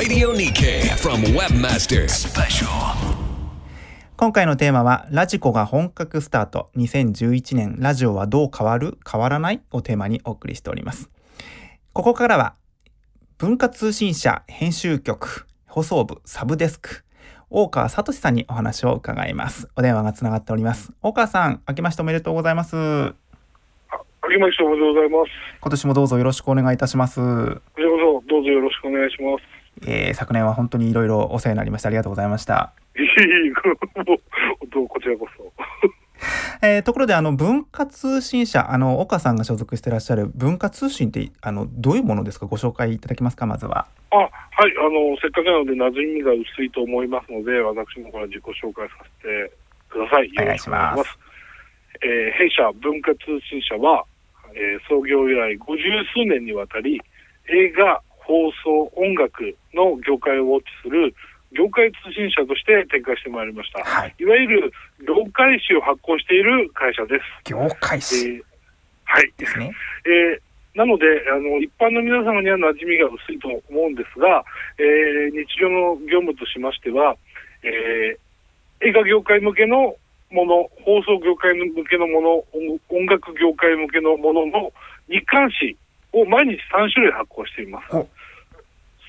Radio Nikkei from Webmaster Special. 今回のテーマは、ラジコが本格スタート。2011年、ラジオはどう変わる？変わらない？をテーマにお送りしております。ここからは、文化通信社編集局放送部サブデスク、大川聡さんにお話を伺います。お電話がつながっております。大川さん、明けましておめでとうございます。今あけましておめでとうございます。年もどうぞよろしくお願いいたします。こちらこそどうぞよろしくお願いします。えー昨年は本当にいろいろお世話になりましてありがとうございました。どうこちらこそ。えーところであの文化通信社あの岡さんが所属してらっしゃる文化通信ってあのどういうものですか？ご紹介いただけますか？まずは。あ、はい、あの、せっかくなので馴染みが薄いと思いますので、私もから自己紹介させてください。お願いしますえー弊社文化通信社は、えー創業以来50数年にわたり、映画、放送、音楽の業界をウォッチする業界通信社として展開してまいりました。はい。いわゆる業界誌を発行している会社です。業界え誌ーはい。ですね。えーなのであの、一般の皆様には馴染みが薄いと思うんですが、えー日常の業務としましては、えー映画業界向けのもの、放送業界向けのもの、音音楽業界向けのものの日刊誌を毎日3種類発行しています。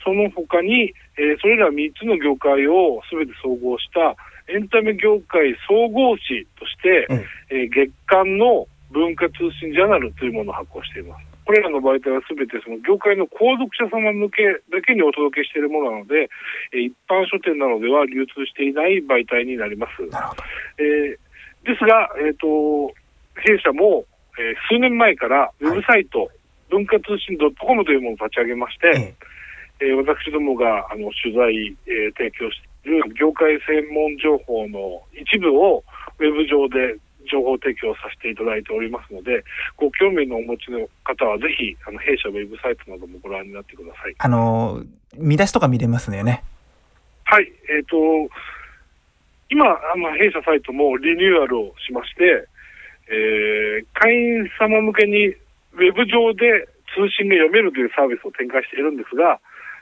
その他に、えーそれら3つの業界を全て総合したエンタメ業界総合誌として、えええー月間の文化通信ジャーナルというものを発行しています。これらの媒体はすべてその業界の購読者様向けだけにお届けしているものなので、えー一般書店などでは流通していない媒体になります。えーですが、えっ、と、弊社も、えー数年前からウェブサイト、文化通信 .com というものを立ち上げまして、ええー私どもがあの取材、えー提供している業界専門情報の一部をウェブ上で情報提供させていただいておりますので、ご興味のお持ちの方はぜひ、あの弊社ウェブサイトなどもご覧になってください。あの見出しとか見れますよね？はい、えっ、と、今、あの弊社サイトもリニューアルをしまして、えー会員様向けにウェブ上で通信が読めるというサービスを展開しているんですが、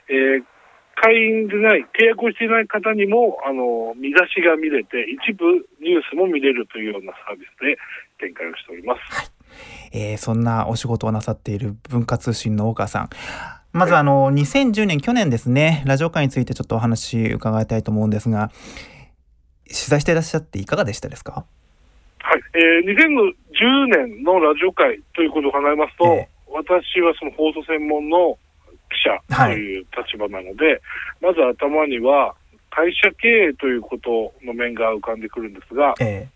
えー会員でない、契約をしていない方にも、あの、見出しが見れて、一部ニュースも見れるというようなサービスで展開をしております。えーそんなお仕事をなさっている文化通信の大川さん。まずあの2010年去年ですねラジオ界についてちょっとお話伺いたいと思うんですが取材していらっしゃっていかがでしたですか？はい、えー2010年のラジオ会ということを考えますと、ええ。私はその放送専門の記者という立場なので、まず頭には会社経営ということの面が浮かんでくるんですが、え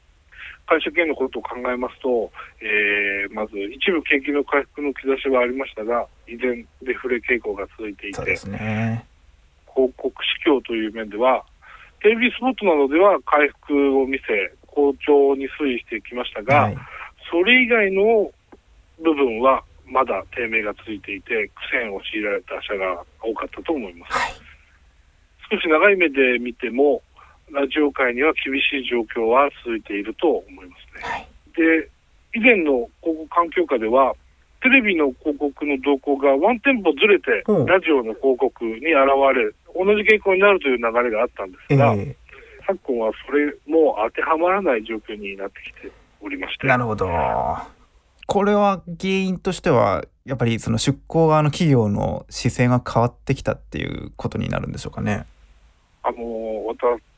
会社経営のことを考えますと、えーまず一部景気の回復の兆しはありましたが、依然デフレ傾向が続いていて、ね。広告市況という面では、テレビスポットなどでは回復を見せ、好調に推移してきましたが、はい。それ以外の部分はまだ低迷が続いていて、苦戦を強いられた社が多かったと思います。はい少し長い目で見ても、ラジオ界には厳しい状況は続いていると思いますね。はいで、以前の広告環境下では、テレビの広告の動向がワンテンポずれてうん、ラジオの広告に現れ、同じ傾向になるという流れがあったんでえすが、ー昨今はそれも当てはまらない状況になってきておりまして。なるほど。これは原因としてはやっぱりその出向側の企業の姿勢が変わってきたっていうことになるんでしょうかね。あの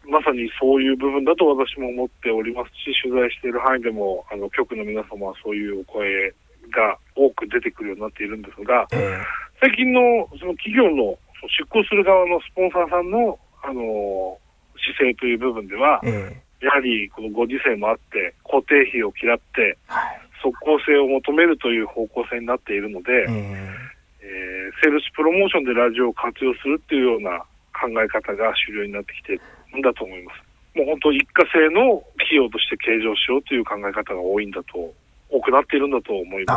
まさにそういう部分だと私も思っておりますし、取材している範囲でも、あの局の皆様はそういうお声が多く出てくるようになっているんですが、え最近のその企業の出向する側のスポンサーさんのあの姿勢という部分ではー、え。やはりこのご時世もあって、固定費を嫌って、ーはい即効性を求めるという方向性になっているので、えーえーセールスプロモーションでラジオを活用するっていうような考え方が主流になってきているんだと思います。もう本当一過性の費用として計上しようという考え方が多いんだと、多くなっているんだと思いま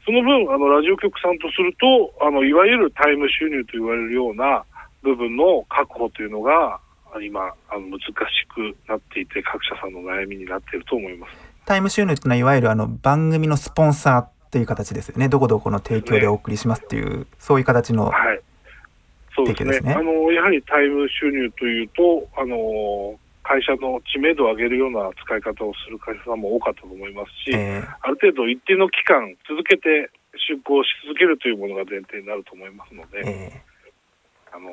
すし、その分、あの、ラジオ局さんとすると、あの、いわゆるタイム収入と言われるような部分の確保というのが、あ今、あの、難しくなっていて、各社さんの悩みになっていると思います。タイム収入っていうのはいわゆるあの番組のスポンサーっていう形ですよね。どこどこの提供でお送りしますっていう、そういう形の。はい。そうですね。あの、やはりタイム収入というと、あの、会社の知名度を上げるような使い方をする会社さんも多かったと思いますし、えーある程度一定の期間続けて出向し続けるというものが前提になると思いますので、えあの、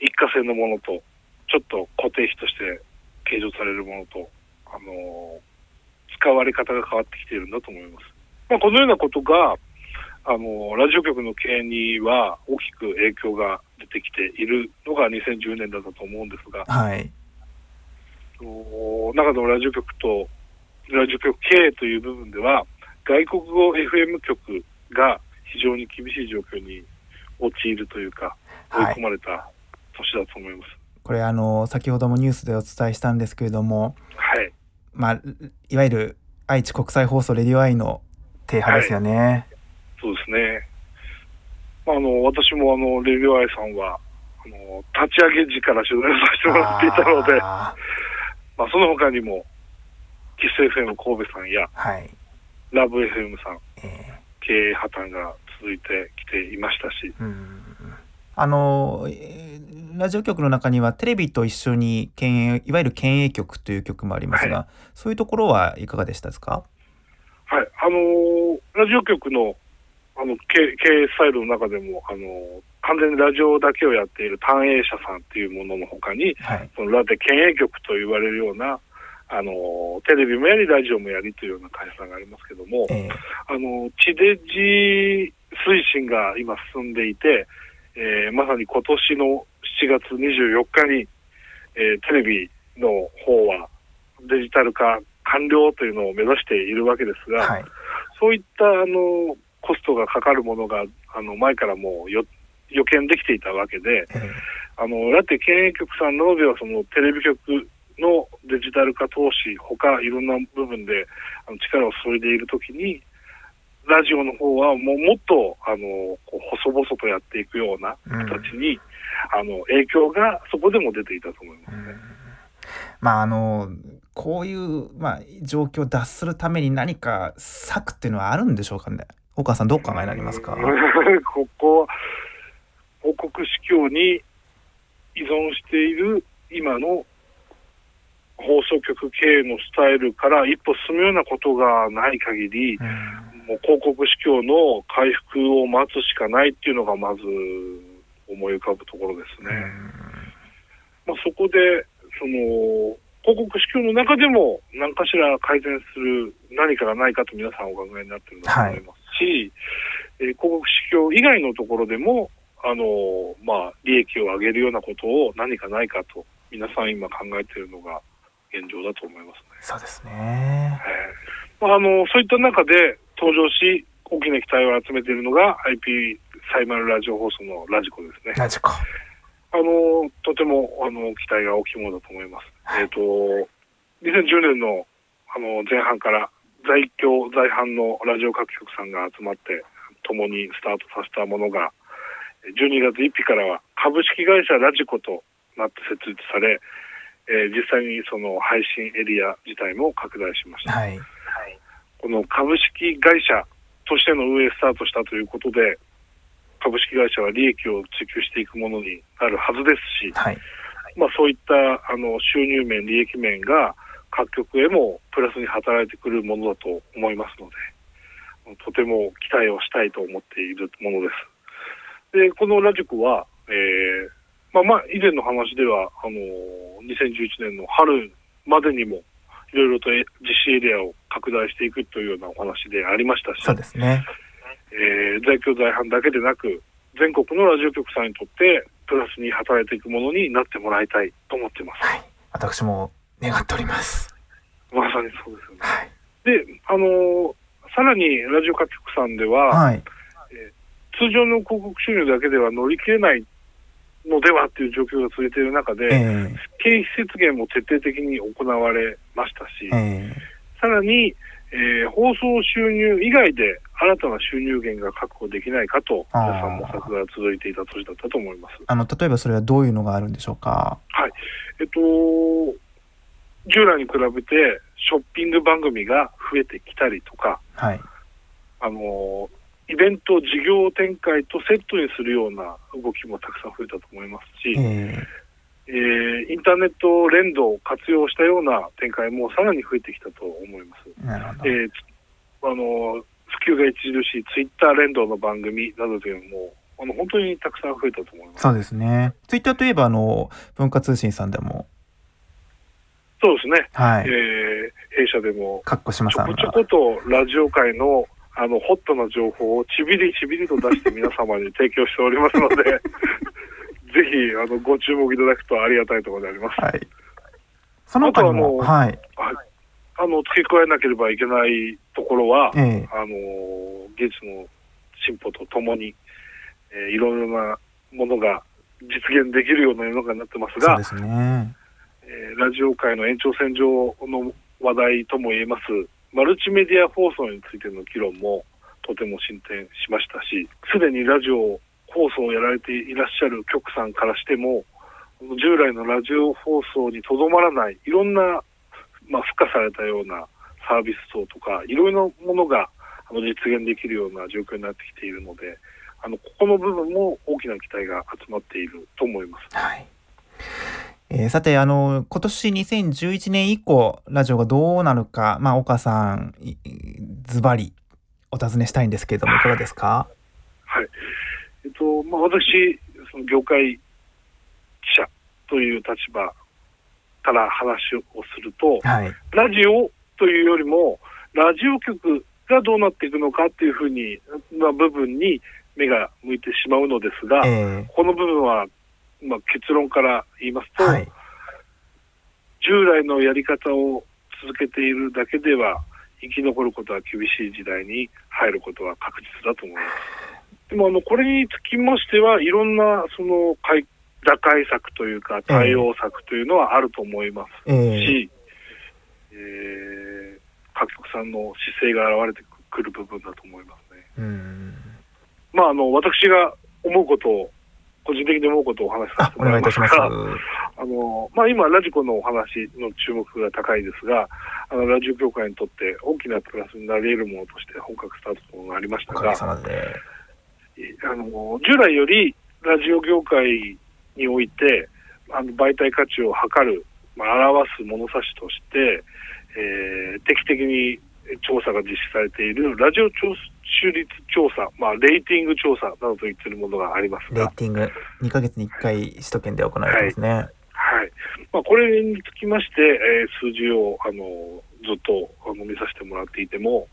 一過性のものと、ちょっと固定費として計上されるものと、あの、使われ方が変わってきているんだと思います。まあ、このようなことが、あの、ラジオ局の経営には大きく影響が出てきているのが2010年だったと思うんですがー、はい。お中のラジオ局とラジオ局経営という部分では、外国語 FM 局が非常に厳しい状況に陥るというか、追いはい込まれた年だと思います。これあの先ほどもニュースでお伝えしたんですけれども、はい。まあ、いわゆる愛知国際放送レディオアイの停波ですよね。そうですね。まあ、あの、私もあの、レビューアイさんは、あの、立ち上げ時から取材させてもらっていたので、あまあ、その他にも、キス FM 神戸さんや、ーはい。ラブ FM さん、え経営破綻が続いてきていましたし、ーうんあの、えーラジオ局の中にはテレビと一緒に県営いわゆる県営局という局もありますが、はそういうところはいかがでしたですか？はい、あのーラジオ局のあの経経営スタイルの中でも、あのー完全にラジオだけをやっている単営社さんっていうもののほかに、はい。そのラテ県営局と言われるような、あのーテレビもやり、ラジオもやりというような会社さんがありますけども、えーあの地デジ推進が今進んでいて、えーまさに今年の7月24日に、えーテレビの方はデジタル化完了というのを目指しているわけですが、はい。そういったあのコストがかかるものがあの前からもうよ予見できていたわけで、えーあのラテ県営局さんなどではそのテレビ局のデジタル化投資、他いろんな部分であの力を注いでいるときに、ラジオの方はもうもっとあの細々とやっていくようなうん。形に、あの影響がそこでも出ていたと思いますね。まああのこういう、まあ、状況を脱するために何か策っていうのはあるんでしょうかね？大川さんどうお考えになりますか？ここは報告司教に依存している今の放送局経営のスタイルから一歩進むようなことがない限り、うんもう広告司教の回復を待つしかないっていうのがまず思い浮かぶところですね。まあ、そこで、その、広告司教の中でも何かしら改善する何かがないかと皆さんお考えになってるんだと思いますし、えー広告司教以外のところでも、あの、まあ、利益を上げるようなことを何かないかと、皆さん今考えているのが現状だと思いますね。そうですねえーまあ、あのそういった中で登場し、大きな期待を集めているのが IP サイマルラジオ放送のラジコですね。ラジコあのとてもあの期待が大きいものだと思います。えっ、と、2010年のあの前半から在京、在阪のラジオ各局さんが集まって、共にスタートさせたものが、12月1日からは株式会社ラジコとなって設立され、えー実際にその配信エリア自体も拡大しました。はいこの株式会社としての運営スタートしたということで、株式会社は利益を追求していくものになるはずですし、はいまあ、そういったあの収入面、利益面が各局へもプラスに働いてくるものだと思いますので、とても期待をしたいと思っているものです。で、このラジコは、えーまあまあ、以前の話では、あの2011年の春までにも、いろいろとえ実施エリアを拡大していくというようなお話でありましたし、そうですね。えー在京在阪だけでなく、全国のラジオ局さんにとって、プラスに働いていくものになってもらいたいと思ってます。はい。私も願っております。まさにそうですよね。はい。で、あのーさらにラジオ各局さんでは、はい。通常の広告収入だけでは乗り切れないのではっていう状況が続いている中で、え経費節減も徹底的に行われましたし、ー、えさらに、えー放送収入以外で新たな収入源が確保できないかと、皆さん模索が続いていた年だったと思います。ー、あの例えばそれはどういうのがあるんでしょうか？はい。えっと、従来に比べてショッピング番組が増えてきたりとか、はいあの、イベント、事業展開とセットにするような動きもたくさん増えたと思いますし、ええーインターネット連動を活用したような展開もさらに増えてきたと思います。えなるほど。えーつあの普及が著しいツイッター連動の番組などでもあの本当にたくさん増えたと思います。そうですね。ツイッターといえば、あの、文化通信さんでも、そうですね。はい。えー弊社でもかっこしまさんがちょこちょ。ことラジオ界のあのホットな情報をちびりちびりと出して皆様に提供しておりますので、ぜひあのご注目いただくとありがたいところであります。はい。その他にも、あとははい。あの付け加えなければいけないところは、ええあの技術の進歩とともに、えーいろいろなものが実現できるような世の中になってますがそうで、すね。えーラジオ界の延長線上の話題とも言えますマルチメディア放送についての議論もとても進展しましたしすでにラジオ放送をやられていらっしゃる局さんからしても従来のラジオ放送にとどまらないいろんな、まあ、付加されたようなサービス層とかいろいろなものがあの実現できるような状況になってきているのであのここの部分も大きな期待が集まっていると思います。はい。えーさて、あの、今年2011年以降、ラジオがどうなるか、まあ、岡さん、いズバリお尋ねしたいんですけれども、いかがですか？はい。えっと、まあ、私、その業界記者という立場から話をすると、はい。ラジオというよりも、ラジオ局がどうなっていくのかっていうふうに、な部分に目が向いてしまうのですが、えこの部分は、まあ、結論から言いますと、ーはい。従来のやり方を続けているだけでは生き残ることは厳しい時代に入ることは確実だと思います。でもあのこれにつきましてはいろんなその解打開策というか対応策というのはあると思いますえーし、えー各局さんの姿勢が現れてくる部分だと思いますね。うん。まああの私が思うことを個人的に思うことをお話しさあせ、てもらいお願いいたします。が、あのまあ、今、ラジコのお話の注目が高いですが、あのラジオ業界にとって大きなプラスになり得るものとして本格スタートがありましたが。あの従来よりラジオ業界においてあの媒体価値を測る、まあ、表す物差しとして、えー定期的に調査が実施されているラジオ聴取率調査、まあ、レーティング調査などと言っているものがありますが。レー、ティング、2ヶ月に1回首都圏で行われてますね。はい。まあ、これにつきまして、えー数字をあのずっとあの見させてもらっていても、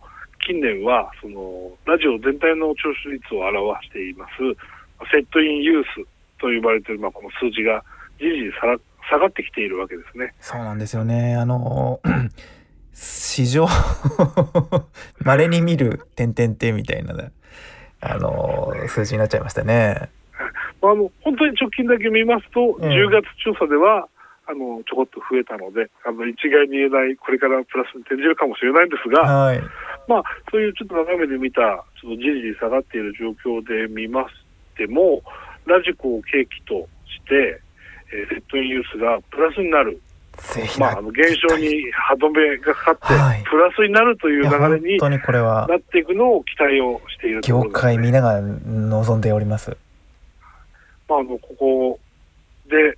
近年はそのラジオ全体の聴取率を表しています、セットインユースと呼ばれている、まあ、この数字がじりじり下がってきているわけですね。そうなんですよね。あの、史上、稀に見る点々点みたいな、あの、数字になっちゃいましたね。まあ、あの本当に直近だけ見ますと、うん10月調査ではあのちょこっと増えたので、あの一概に言えない、これからプラスに転じるかもしれないんですが、はい。まあ、そういうちょっと長目で見た、ちょっとじりじり下がっている状況で見ましても、ラジコを契機として、えーセットインユースがプラスになる、ぜひまあ、あの減少に歯止めがかかって、はい。プラスになるという流れに本当にこれはなっていくのを期待をしているとこ業界皆が望んでおります。まあ、あのここで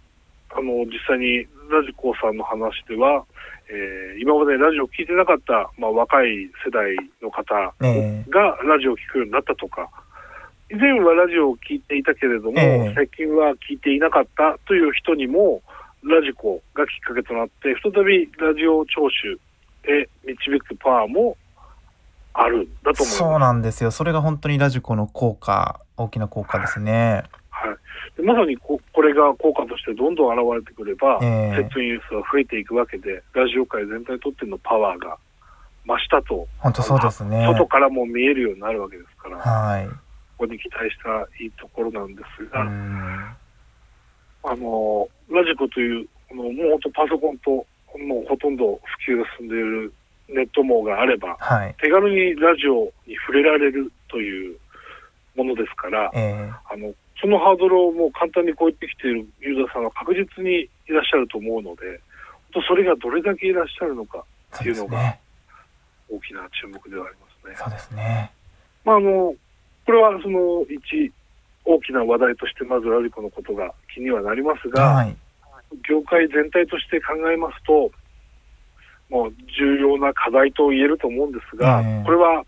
あの実際にラジコさんの話では、えー今までラジオを聞いてなかった、まあ、若い世代の方ええがラジオを聞くようになったとか、以前はラジオを聞いていたけれども、ええ最近は聞いていなかったという人にも、ラジコがきっかけとなって、再びラジオ聴取へ導くパワーもあるんだと思います。そうなんですよ。それが本当にラジコの効果、大きな効果ですね。はい、でまさにここれが効果としてどんどん現れてくれば、ええセットインユースは増えていくわけで、ラジオ界全体にとってのパワーが増したと、本当そうですね。外からも見えるようになるわけですから、はい。ここに期待したらいいところなんですうが、ん。あのラジコという、あのもう本当パソコンと、もうほとんど普及が進んでいるネット網があれば、はい。手軽にラジオに触れられるというものですから、えあのそのハードルをもう簡単に超えてきているユーザーさんは確実にいらっしゃると思うので、本当それがどれだけいらっしゃるのかえそうですね。大きな注目ではありますね。そうですね。まああのこれはその一大きな話題としてまずラジコのことが気にはなりますが、はい。業界全体として考えますと、もう重要な課題と言えると思うんですが、ええこれは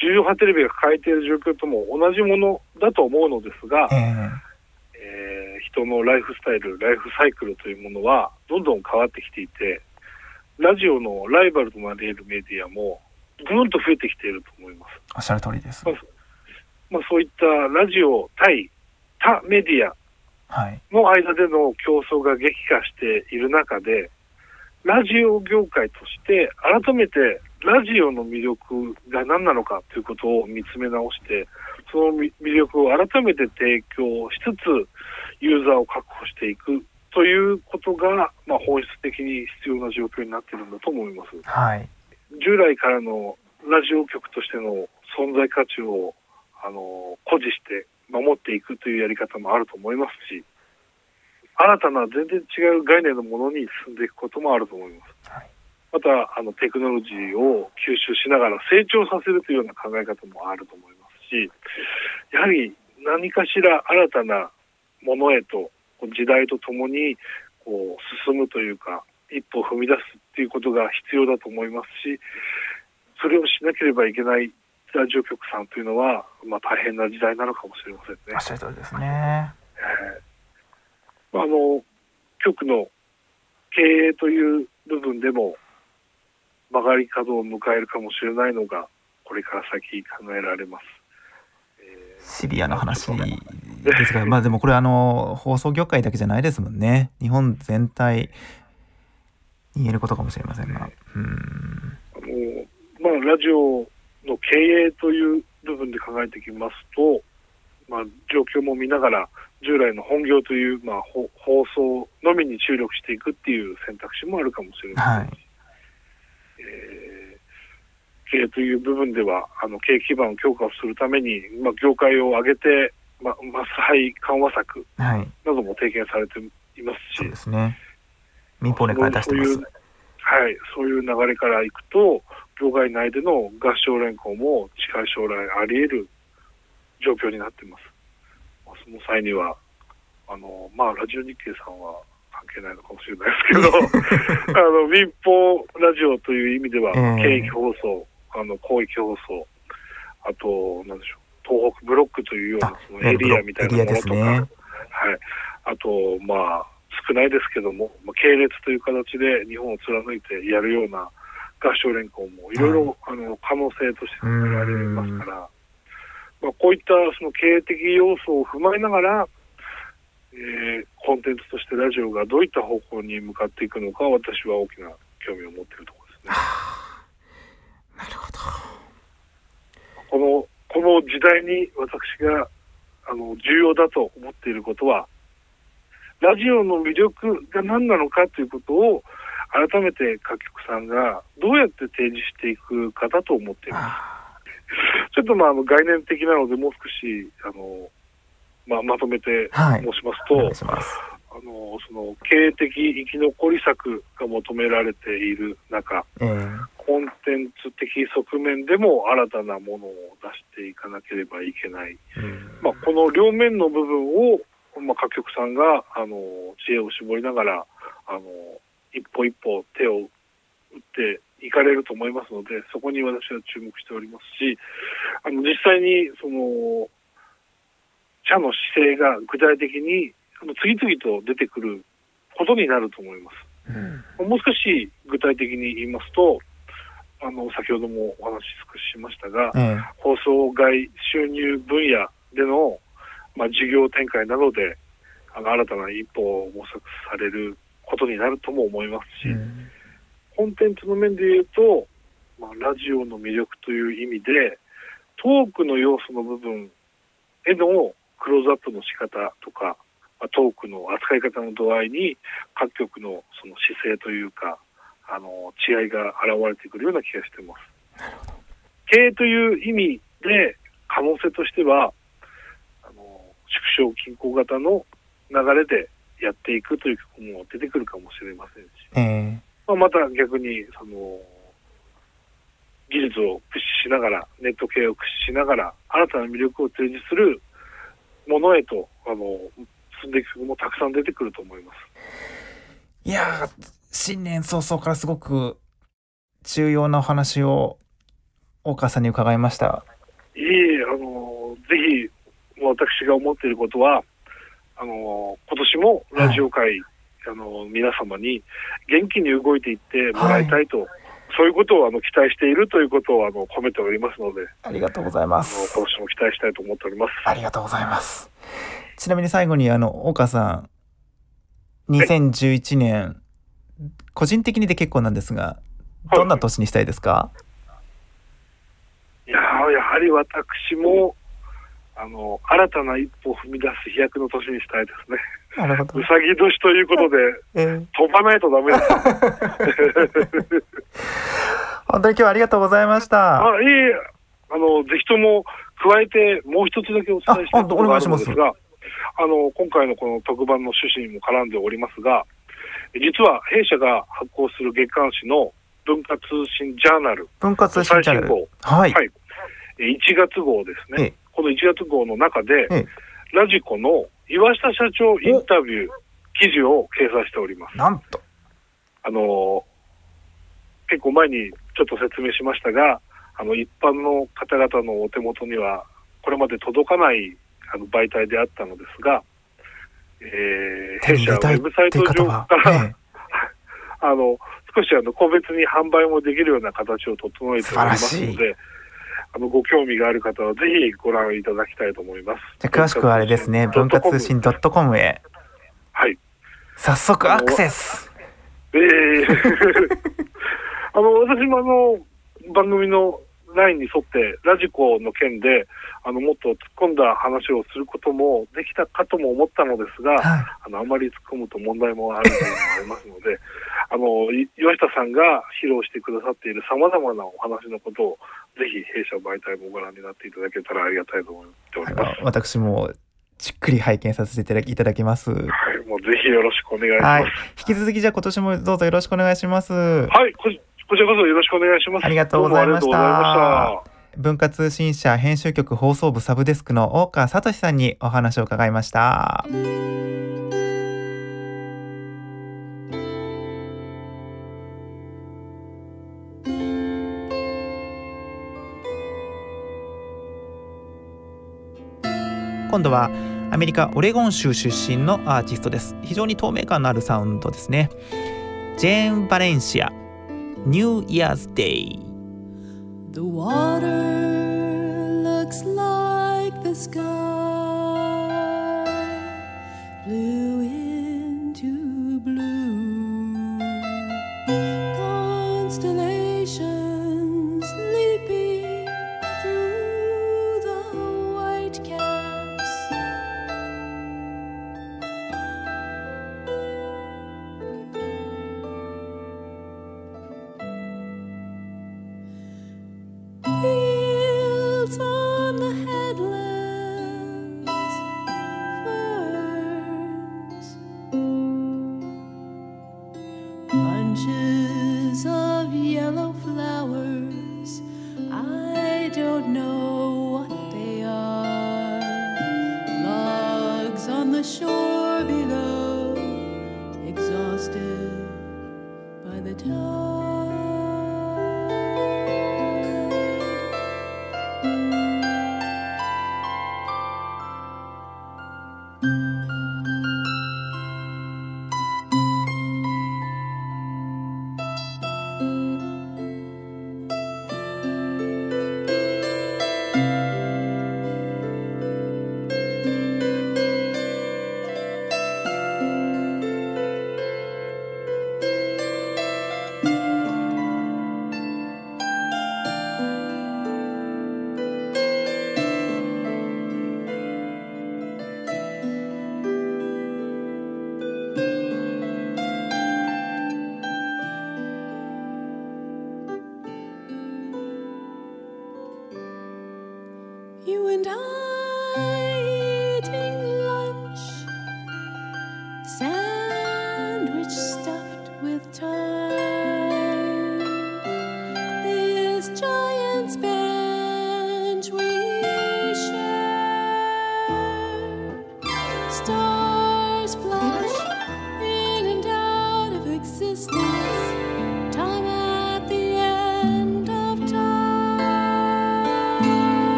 重要波テレビが抱えている状況とも同じものだと思うのですが、ええー人のライフスタイル、ライフサイクルというものはどんどん変わってきていて、ラジオのライバルとなり得るメディアもぐんと増えてきていると思います。おっしゃる通りです。まあ、そういったラジオ対他メディアはい。の間での競争が激化している中で、ラジオ業界として改めてラジオの魅力が何なのかということを見つめ直して、その魅魅力を改めて提供しつつ、ユーザーを確保していくということが、まあ、本質的に必要な状況になっているんだと思います。はい。従来からのラジオ局としての存在価値をあの誇示して守っていくというやり方もあると思いますし、新たな全然違う概念のものに進んでいくこともあると思います。はいまたあのテクノロジーを吸収しながら成長させるというような考え方もあると思いますし、やはり何かしら新たなものへと時代とともにこう進むというか一歩踏み出すっていうことが必要だと思いますしそれをしなければいけないラジオ局さんというのは、まあ、大変な時代なのかもしれませんねおっ。しゃる通りですね。えーまあ、あの局の経営という部分でも曲がり角を迎えるかもしれないのがこれから先考えられます。えーシビアな話ですが、まあでもこれあの放送業界だけじゃないですもんね。日本全体に言えることかもしれませんが。うん。あのまあ、ラジオの経営という部分で考えていきますと、まあ、状況も見ながら従来の本業という、まあ、ほ放送のみに注力していくっていう選択肢もあるかもしれませんし、はいえー経営という部分ではあの経営基盤を強化するために、まあ、業界を挙げて、まあ、マスハイ緩和策はい。なども提言されていますしそうですね。民放連から出してます。そういうはい、そういう流れからいくと、業界内での合唱連行も近い将来あり得る状況になっています。まあその際には、あの、まあ、ラジオ日経さんは関係ないのかもしれないですけど、あの、民放ラジオという意味では、ええ県域放送、あの、広域放送、あと、なんでしょう、東北ブロックというようなあそのエリアみたいなものとか、ね。はい。あと、まあ、少ないですけども、まあ、系列という形で日本を貫いてやるような合唱連行もいろいろ、あの可能性として考えられますから、まあ、こういったその経営的要素を踏まえながら、えーコンテンツとしてラジオがどういった方向に向かっていくのか、私は大きな興味を持っているところですね。なるほど。このこの時代に私があの重要だと思っていることは、ラジオの魅力が何なのかということを、改めて各局さんがどうやって提示していくかだと思っています。あちょっとまああの概念的なので、もう少しあの、まあ、まとめてはい申しますと、いします。あのその経営的生き残り策が求められている中、えーコンテンツ的側面でも新たなものを出していかなければいけない。うんまあ、この両面の部分を、まあ、各局さんがあの知恵を絞りながらあの一歩一歩手を打っていかれると思いますのでそこに私は注目しておりますしあの実際にその社の姿勢が具体的にあの次々と出てくることになると思います。うん。もう少し具体的に言いますとあの先ほどもお話し少ししましたが、えー放送外収入分野での、まあ、事業展開などであの新たな一歩を模索されることになるとも思いますし、うん。コンテンツの面で言うと、まあ、ラジオの魅力という意味でトークの要素の部分へのクローズアップの仕方とか、まあ、トークの扱い方の度合いに各局のその姿勢というかあの違いが現れてくるような気がしています。経営という意味で可能性としてはあの縮小均衡型の流れでやっていくということも出てくるかもしれませんし、えまあ、また逆にその技術を駆使しながら、ネット系を駆使しながら、新たな魅力を提示するものへと、あの、進んでいくもたくさん出てくると思います。いやー、新年早々からすごく重要なお話を大川さんに伺いました。いえ、あの、ぜひ、私が思っていることは、あの、今年もラジオ界、あの、皆様に元気に動いていってもらいたいと、そういうことをあの期待しているということをあの込めておりますので、ありがとうございます。今年も期待したいと思っております。ありがとうございます。ちなみに最後にあの大川さん2011年、個人的にで結構なんですがどんな年にしたいですか、いやーやはり私も、あの、新たな一歩を踏み出す飛躍の年にしたいですね。なるほどう。さぎ年ということで、えー飛ばないとダメです。本当に今日はありがとうございました。あいえ、あの、ぜひとも、加えてもう一つだけお伝えしたいことがあるのですあが、あの、今回のこの特番の趣旨にも絡んでおりますが、実は弊社が発行する月刊誌の文化通信ジャーナル、文化通信チャンネル。はい。はいえ1月号ですね。ええこの1月号の中で、ええラジコの岩下社長インタビュー記事を掲載しております。なんと。あの、結構前にちょっと説明しましたが、あの、一般の方々のお手元には、これまで届かないあの媒体であったのですが、えー、弊社ウェブサイト上か。ら、ええ あの、少しあの、個別に販売もできるような形を整えておりますので、あの、ご興味がある方はぜひご覧いただきたいと思います。じゃあ詳しくはあれですね、文化通信 .com へはい。早速アクセス。ええ あの、私もあの、番組のラインに沿って、ラジコの件で、あの、もっと突っ込んだ話をすることもできたかとも思ったのですが、はい。あの、あまり突っ込むと問題もあるというのもありますので、あの、い岩下さんが披露してくださっている様々なお話のことを、ぜひ弊社媒体もご覧になっていただけたらありがたいと思っておあります。の私もじっくり拝見させていただきます。はい、もうぜひよろしくお願いしはいます。。引き続きじゃあ今年もどうぞよろしくお願いします。はい、ここちらこそよろしくお願いします。ありがとうございましたどうもありがとうございました。文化通信社編集局放送部サブデスクの大川聡さんにお話を伺いました。今度はアメリカオレゴン州出身のアーティストです。非常に透明感のあるサウンドですね。ジェーン・バレンシア、New Year's Day。The water looks like the sky, blue yellow flowers. I don't know what they are. Logs on the shore below, exhausted by the tide.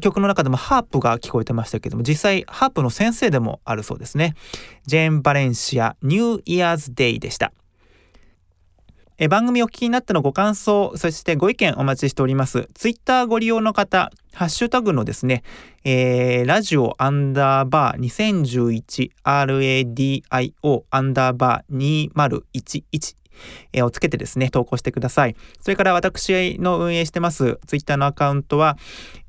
曲の中でもハープが聞こえてましたけども実際ハープの先生でもあるそうですね。ジェーン・バレンシアニューイヤーズ・デイでした。え番組お聞きになったのご感想そしてご意見お待ちしております。ツイッターご利用の方ハッシュタグのですね、えーラジオアンダーバー 2011RADIO アンダーバー2011えーをつけてですね、投稿してください。それから私の運営してますツイッターのアカウントは、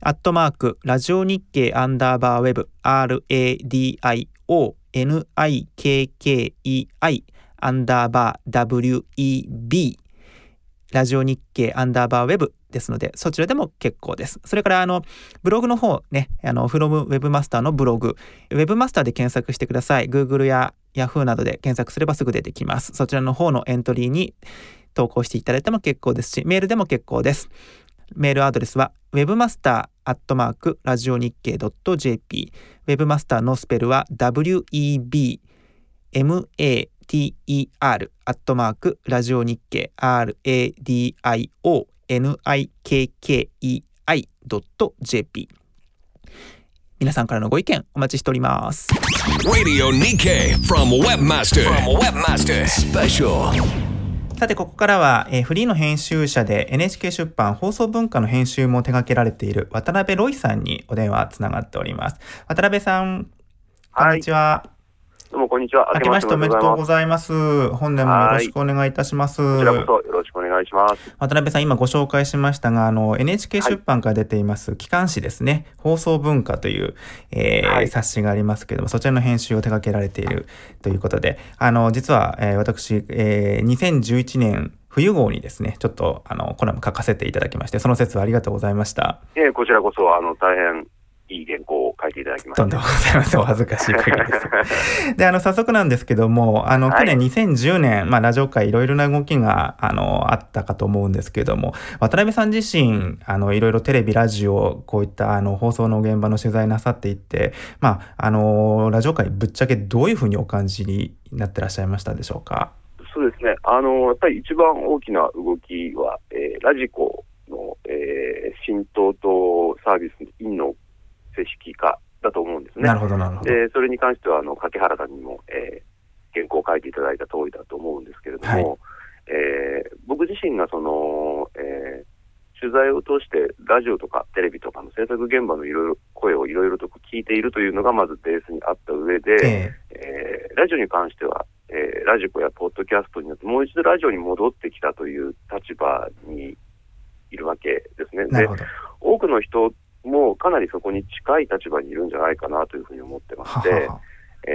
アットマーク、ラジオ日経アンダーバーウェブ、RADIO、NIKKEI、アンダーバー WEB、ラジオ日経アンダーバーウェブですので、そちらでも結構です。それから、あの、ブログの方ね、あの、フロムウェブマスターのブログ、ウェブマスターで検索してください。Google や Yahoo などで検索すればすぐ出てきます。そちらの方のエントリーに投稿していただいても結構ですし、メールでも結構です。メールアドレスは webmaster.radionickei.jp webmaster のスペルは webmaster アットマークラジオ日経 RADIONIKKEI.jp 皆さんからのご意見お待ちしております。Radio Nikkei from Webmaster. From Webmaster Special. さてここからは、えーフリーの編集者で NHK 出版放送文化の編集も手掛けられている渡辺ロイさんにお電話つながっております。渡辺さん、こんにちは。どうもこんにちは。明けましておめでとうございます。本年もよろしくお願いいたします。こちらこそよろしくお願いします。渡辺さん、今ご紹介しましたが、あの、NHK 出版から出ています、機関誌ですね、放送文化という、えーはい冊子がありますけれども、そちらの編集を手掛けられているということで、あの、実は、えー私、えー2011年、冬号にですね、ちょっと、あの、コラム書かせていただきまして、その説はありがとうございました。えーこちらこそ、あの、大変いい原稿を書いていただきました。とんでもございません。お恥ずかしい限りです。で、あの、早速なんですけども、あの、はい去年2010年、まあ、ラジオ界いろいろな動きが、あの、あったかと思うんですけれども、渡辺さん自身、あの、いろいろテレビ、ラジオ、こういった、あの、放送の現場の取材なさっていって、まあ、あの、ラジオ界ぶっちゃけどういうふうにお感じになってらっしゃいましたでしょうか？そうですね。あの、やっぱり一番大きな動きは、えーラジコの、えー浸透とサービスの正式化だと思うんですね。なるほど、なるほど。で、それに関しては、あの、柿原さんにも、えー原稿を書いていただいた通りだと思うんですけれども、はいえー僕自身がその、えー取材を通してラジオとかテレビとかの制作現場のいろいろ声をいろいろと聞いているというのがまずベースにあった上で、ええーラジオに関しては、えーラジコやポッドキャストによってもう一度ラジオに戻ってきたという立場にいるわけですね。でえなるほど。多くの人もかなりそこに近い立場にいるんじゃないかなというふうに思ってまして、ははは。え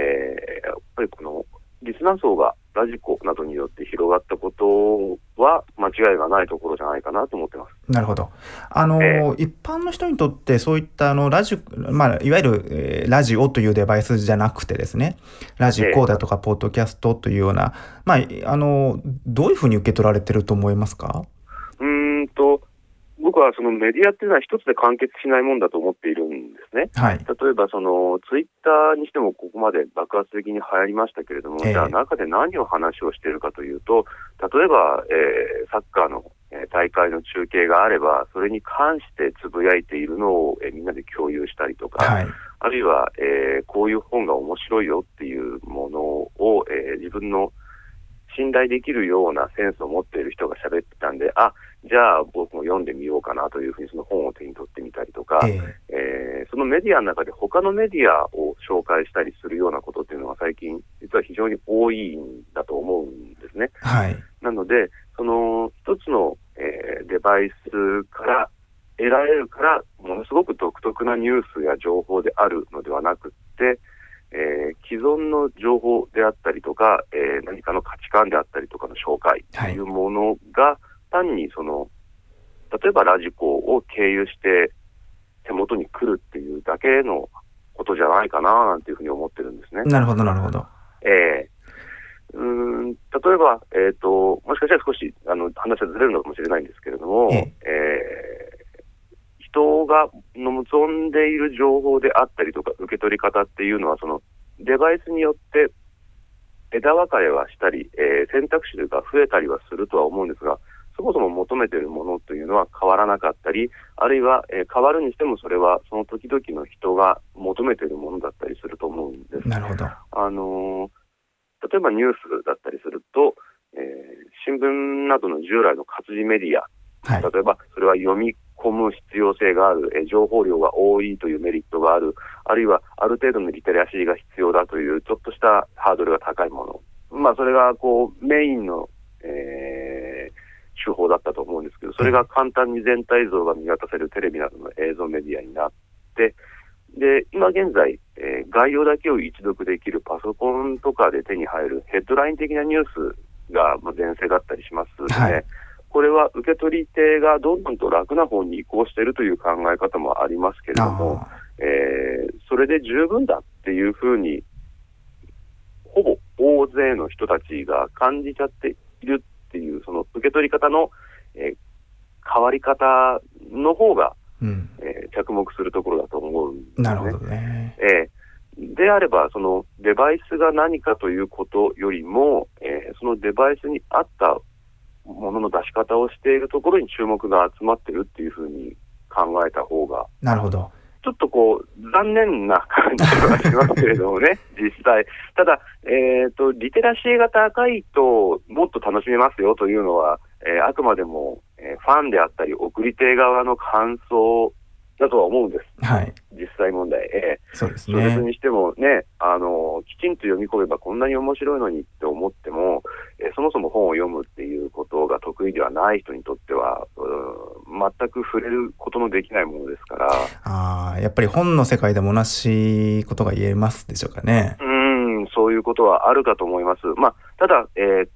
ーやっぱりこのリスナー層がラジコなどによって広がったことは間違いがないところじゃないかなと思ってます。なるほど。あの、え一般の人にとってそういったあのラジオ、まあ、いわゆる、えーラジオというデバイスじゃなくてですね、ラジコだとかポッドキャストというような、まあ、あの、どういうふうに受け取られてると思いますか？はそのメディアっていうのは一つで完結しないもんだと思っているんですね。はい。例えば、その、ツイッターにしてもここまで爆発的に流行りましたけれども、ええじゃあ中で何を話をしているかというと、例えば、えーサッカーの、えー大会の中継があれば、それに関してつぶやいているのを、えーみんなで共有したりとか、はい。あるいは、えーこういう本が面白いよっていうものを、えー自分の信頼できるようなセンスを持っている人が喋ってたんで、あ、じゃあ僕も読んでみようかなというふうにその本を手に取ってみたりとか、えええーそのメディアの中で他のメディアを紹介したりするようなことっていうのが最近実は非常に多いんだと思うんですね。はい。なので、その一つの、えーデバイスから得られるから、ものすごく独特なニュースや情報であるのではなくって、えー既存の情報であったりとか、えー何かの価値観であったりとかの紹介というものが、単にその、例えばラジコを経由して手元に来るっていうだけのことじゃないかななんていうふうに思ってるんですね。なるほど、なるほど。ええうーん例えば、えっ、と、もしかしたら少し、あの、話はずれるのかもしれないんですけれども、えええー人が望んでいる情報であったりとか、受け取り方っていうのは、その、デバイスによって枝分かれはしたり、えー選択肢が増えたりはするとは思うんですが、そもそも求めているものというのは変わらなかったり、あるいは、えー変わるにしてもそれはその時々の人が求めているものだったりすると思うんです。なるほど。あのー例えばニュースだったりすると、えー新聞などの従来の活字メディア、はい。例えばそれは読み込む必要性がある、えー情報量が多いというメリットがある、あるいはある程度のリテラシーが必要だという、ちょっとしたハードルが高いもの。まあ、それがこうメインの、えー手法だったと思うんですけど、それが簡単に全体像が見渡せるテレビなどの映像メディアになって、で、今現在、えー概要だけを一読できるパソコンとかで手に入るヘッドライン的なニュースがまあ全盛だったりしますので、はい。これは受け取り手がどんどんと楽な方に移行しているという考え方もありますけれども、あえーそれで十分だっていうふうに、ほぼ大勢の人たちが感じちゃっているっていう、その受け取り方の、えー変わり方の方が、ーうん。えー着目するところだと思うんですね。なるほどね。えーであれば、そのデバイスが何かということよりも、えーそのデバイスに合ったものの出し方をしているところに注目が集まってるっていうふうに考えた方が、なるほど。ちょっとこう、残念な感じはしますけれどもね、実際。ただ、えっ、と、リテラシーが高いと、もっと楽しめますよというのは、えーあくまでも、えーファンであったり、送り手側の感想だとは思うんです。はい。実際問題。えーそうです小説ね。にしてもね、あの、きちんと読み込めばこんなに面白いのにって思っても、えーそもそも本を読むっていうことが得意ではない人にとっては、全く触れることのできないものですから、ああ、やっぱり本の世界でも同じことが言えますでしょうかね。うーん、そういうことはあるかと思います。まあ、ただ、えー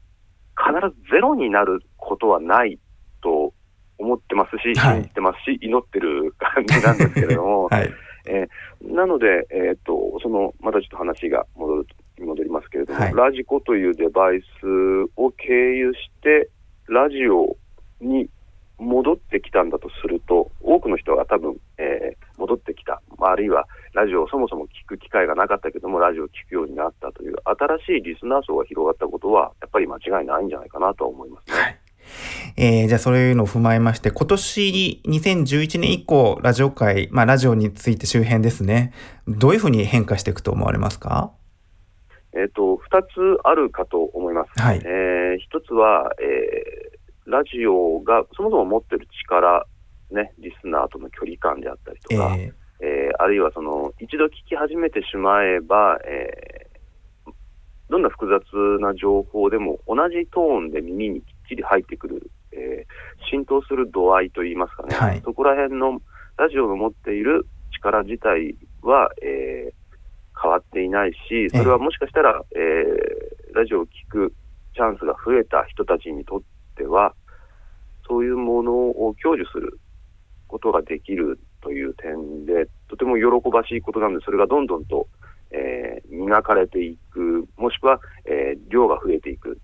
必ずゼロになることはないと思ってますし、はい信じてますし、祈ってる感じなんですけれども、はい。えーなので、えっ、と、その、またちょっと話が戻る、戻りますけれども、はいラジコというデバイスを経由して、ラジオに戻ってきたんだとすると、多くの人が多分、えー戻ってきた、まああるいはラジオをそもそも聞く機会がなかったけども、ラジオを聞くようになったという、新しいリスナー層が広がったことは、やっぱり間違いないんじゃないかなとは思いますね。はい。えー、じゃあそういうのを踏まえまして、今年2011年以降、ラジオ界、まあラジオについて周辺ですね、どういうふうに変化していくと思われますか？えっ、と、二つあるかと思います。はい。えー一つは、えーラジオがそもそも持ってる力、ね、リスナーとの距離感であったりえとか、ー、えーあるいはその一度聞き始めてしまえば、えーどんな複雑な情報でも同じトーンで耳にちり入ってくる、えー浸透する度合いといいますかね、はい。そこら辺のラジオが持っている力自体は、えー変わっていないし、それはもしかしたら、えーラジオを聞くチャンスが増えた人たちにとっては、そういうものを享受することができるという点で、とても喜ばしいことなので、それがどんどんと、えー磨かれていく、もしくは、えー量が増えていく。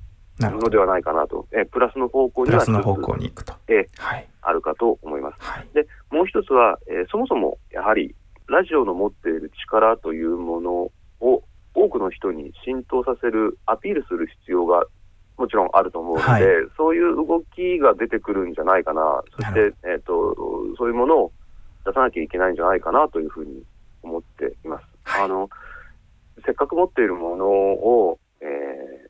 のではないかなと、えープラスの方向にはプラスの方向に行くと。えーはい。あるかと思います。はい。で、もう一つは、えーそもそもやはりラジオの持っている力というものを多くの人に浸透させる、アピールする必要がもちろんあると思うので、はいそういう動きが出てくるんじゃないかな、そしなて、えっとそういうものを出さなきゃいけないんじゃないかなというふうに思っています。はいあのせっかく持っているものを、え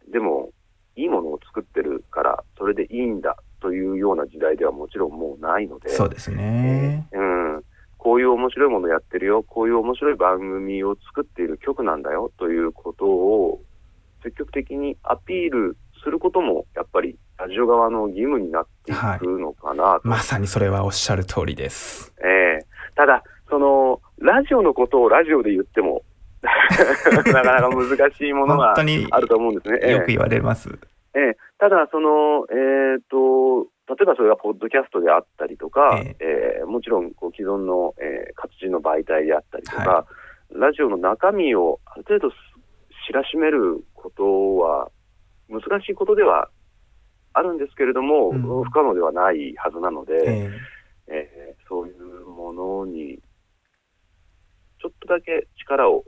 ーでも、いいものを作ってるから、それでいいんだというような時代ではもちろんもうないので、そうですね。うん、こういう面白いものやってるよ、こういう面白い番組を作っている局なんだよということを積極的にアピールすることも、やっぱりラジオ側の義務になっていくのかなと。まさにそれはおっしゃる通りです。ええただ、その、ラジオのことをラジオで言っても、なかなか難しいものがあると思うんですね。ええ。よく言われます。ええ。ただ、その、えっ、と、例えばそれがポッドキャストであったりとか、ええ。えもちろんこう既存の、えー活字の媒体であったりとか、はラジオの中身をある程度す知らしめることは難しいことではあるんですけれども、うん。不可能ではないはずなので、え。えーそういうものにちょっとだけ力を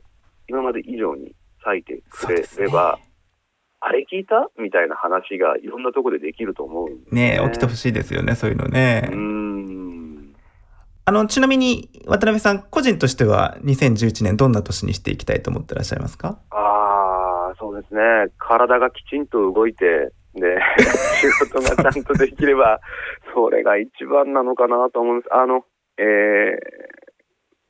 今まで以上に割いてくれれば、あれ聞いた？みたいな話がいろんなところでできると思うんですねえ、起きてほしいですよね、そういうのね。うーんあの、ちなみに、渡辺さん、個人としては2011年どんな年にしていきたいと思ってらっしゃいますか？ああ、そうですね。体がきちんと動いて、で、仕事がちゃんとできれば、それが一番なのかなと思うんです。あの、えー、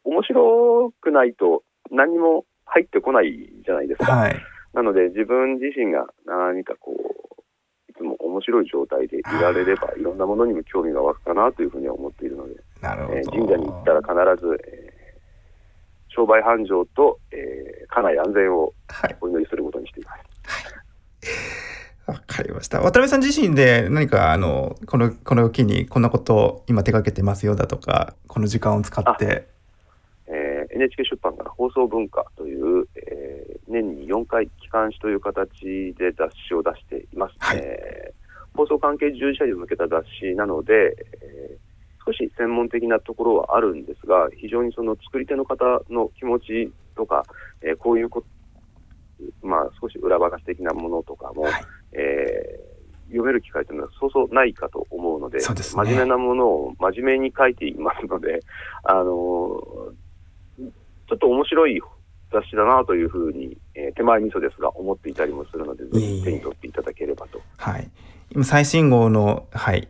面白くないと何も入ってこないじゃないですか。はい。なので、自分自身が何かこう、いつも面白い状態でいられれば、いろんなものにも興味が湧くかなというふうには思っているので、なるほど。えー神社に行ったら必ず、えー商売繁盛と、えー家内安全をはい。お祈りすることにしています。わかりました。渡辺さん自身で何か、あの、この、この機にこんなことを今手掛けてますよだとか、この時間を使って、えー NHK 出版から放送文化という、えー年に4回機関誌という形で雑誌を出しています。はいえー放送関係従事者に向けた雑誌なので、えー少し専門的なところはあるんですが、非常にその作り手の方の気持ちとか、えーこういうこまあ、少し裏話的なものとかも、はいえー読める機会というのはそうそうないかと思うので、ね真面目なものを真面目に書いていますので、あのーちょっと面白い雑誌だなというふうに、えー手前味噌ですが思っていたりもするので、ぜひ手に取っていただければと。はい。今、最新号の、はい、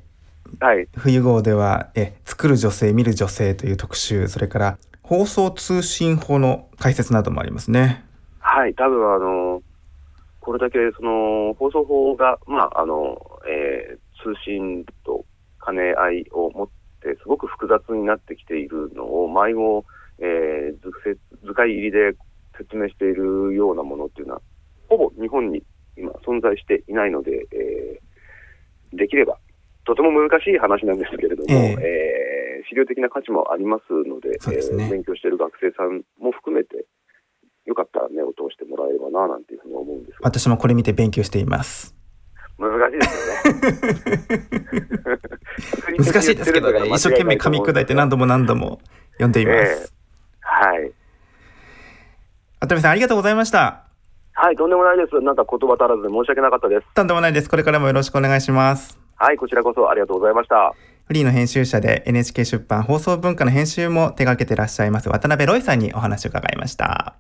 はい。冬号では、え、作る女性、見る女性という特集、それから、放送通信法の解説などもありますね。はい、多分あの、これだけその放送法が、まあ、あの、えー通信と兼ね合いを持って、すごく複雑になってきているのを、迷子、えー図解入りで説明しているようなものっていうのは、ほぼ日本に今存在していないので、えーできれば、とても難しい話なんですけれども、えええー資料的な価値もありますので、そうですねえー勉強している学生さんも含めて、よかったら目を通してもらえればな、なんていうふうに思うんですが、私もこれ見て勉強しています。難しいですよね。難しいですけどね、一生懸命噛み砕いて何度も何度も読んでいます。ええはい。渡辺さん、ありがとうございました。はい、とんでもないです。なんか言葉足らずで申し訳なかったです。とんでもないです。これからもよろしくお願いします。はい、こちらこそありがとうございました。フリーの編集者で NHK 出版放送文化の編集も手掛けてらっしゃいます渡辺ロイさんにお話を伺いました。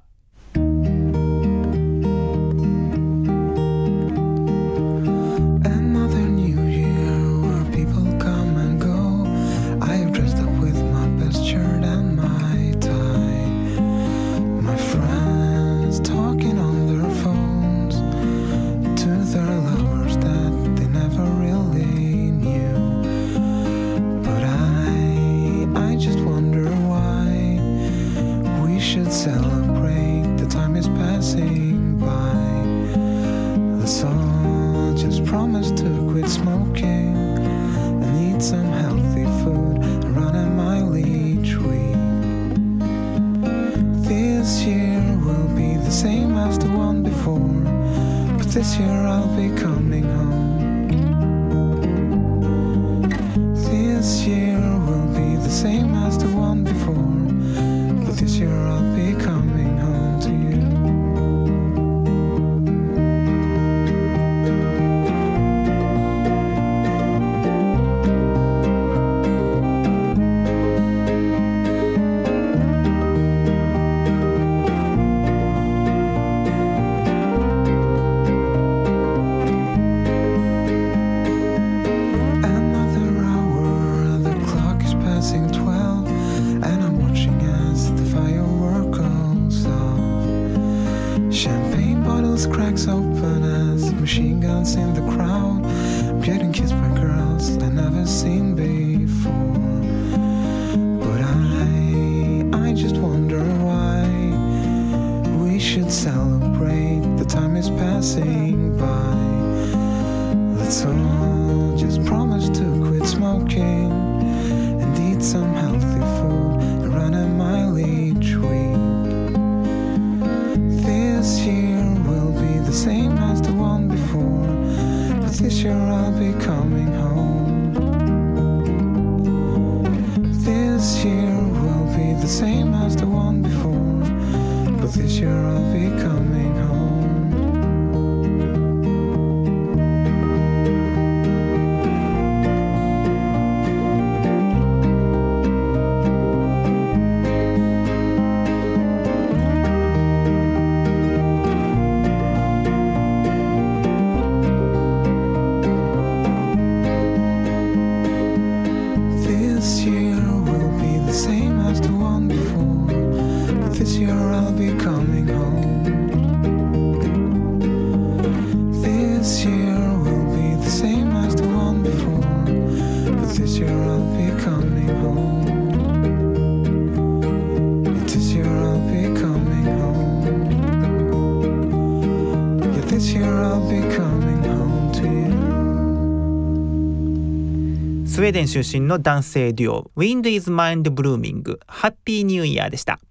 ウェーデン出身の男性デュオ Wind is Mind Blooming ハッピーニューイヤーでした。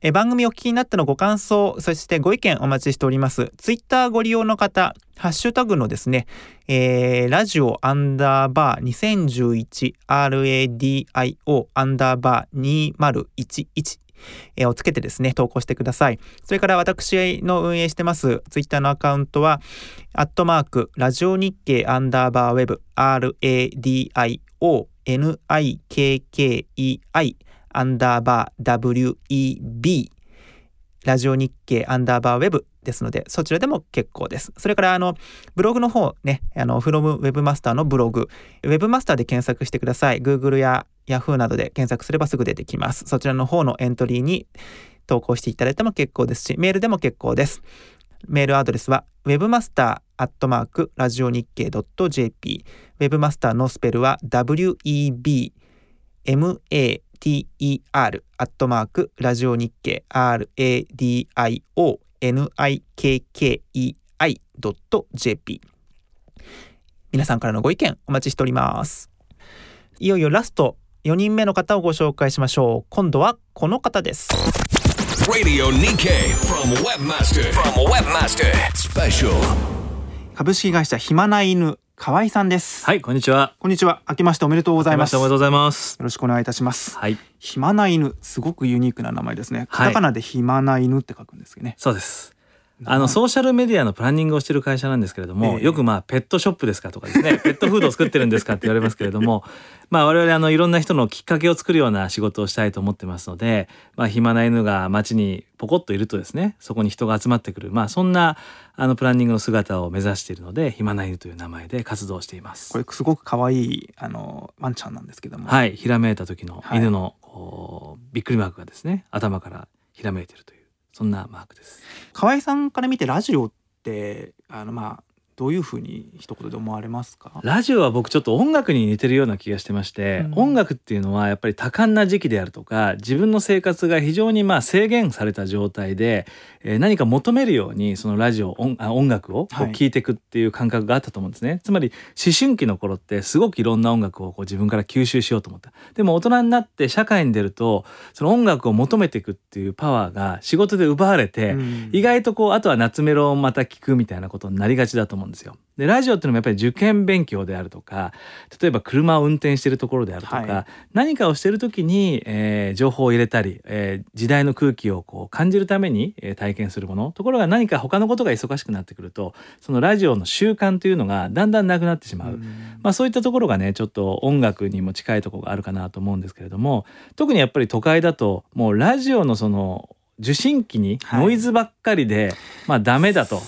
え番組お聞きになったのご感想そしてご意見お待ちしております。ツイッターご利用の方ハッシュタグのですね、えーラジオアンダーバー 2011RADIO アンダーバー2011をつけてですね、投稿してください。それから私の運営してますツイッターのアカウントは、アットマーク、ラジオ日経アンダーバーウェブ、RADIO、NIKKEI、アンダーバー WEB、ラジオ日経アンダーバーウェブですので、そちらでも結構です。それから、あの、ブログの方ね、あの、from Webmaster のブログ、Webmaster で検索してください。Google や Yahoo などで検索すればすぐ出てきます。そちらの方のエントリーに投稿していただいても結構ですし、メールでも結構です。メールアドレスは webmaster.radionickei.jp webmaster のスペルは web mater アットマークラジオ日経 radionikkei.jp 皆さんからのご意見お待ちしておりますいよいよラスト4人目の方をご紹介しましょう今度はこの方です Radio Nikkei from Webmaster. From Webmaster. Special. 株式会社ひまな犬河合さんですはい、こんにちは。こんにちは明けましておめでとうございますおめでとうございます。よろしくお願いいたしますはい、ひまな犬すごくユニークな名前ですねはいカタカナでひまな犬って書くんですけどねそうです。あのソーシャルメディアのプランニングをしている会社なんですけれども、ええ。よくまあペットショップですかとかですね。ペットフードを作ってるんですかって言われますけれども まあ我々あのいろんな人のきっかけを作るような仕事をしたいと思ってますので、まあ、暇な犬が街にポコッといるとですねそこに人が集まってくる、まあ、そんなあのプランニングの姿を目指しているので暇な犬という名前で活動しています。これすごく可愛いあのワンちゃんなんですけども、はい、ひらめいた時のはい。犬のこうびっくりマークがですね頭からひらめいているというそんなマークです。河合さんから見てラジオってあのまあどういうふうに一言で思われますか？ラジオは僕ちょっと音楽に似てるような気がしてまして、うん。音楽っていうのはやっぱり多感な時期であるとか自分の生活が非常にまあ制限された状態で、えー何か求めるようにそのラジオ音あ音楽をこうはい。聴いていくっていう感覚があったと思うんですね、つまり思春期の頃ってすごくいろんな音楽をこう自分から吸収しようと思った。でも大人になって社会に出るとその音楽を求めていくっていうパワーが仕事で奪われて、うん。意外とこうあとは夏メロをまた聞くみたいなことになりがちだと思うんですよ。でラジオっていうのもやっぱり受験勉強であるとか例えば車を運転しているところであるとか、はい。何かをしている時に、えー情報を入れたり、えー時代の空気をこう感じるために、えー体験するものところが何か他のことが忙しくなってくるとそのラジオの習慣というのがだんだんなくなってしまう。まあ、そういったところがねちょっと音楽にも近いところがあるかなと思うんですけれども特にやっぱり都会だともうラジオのその受信機にはい。ノイズばっかりで、まあダメだと、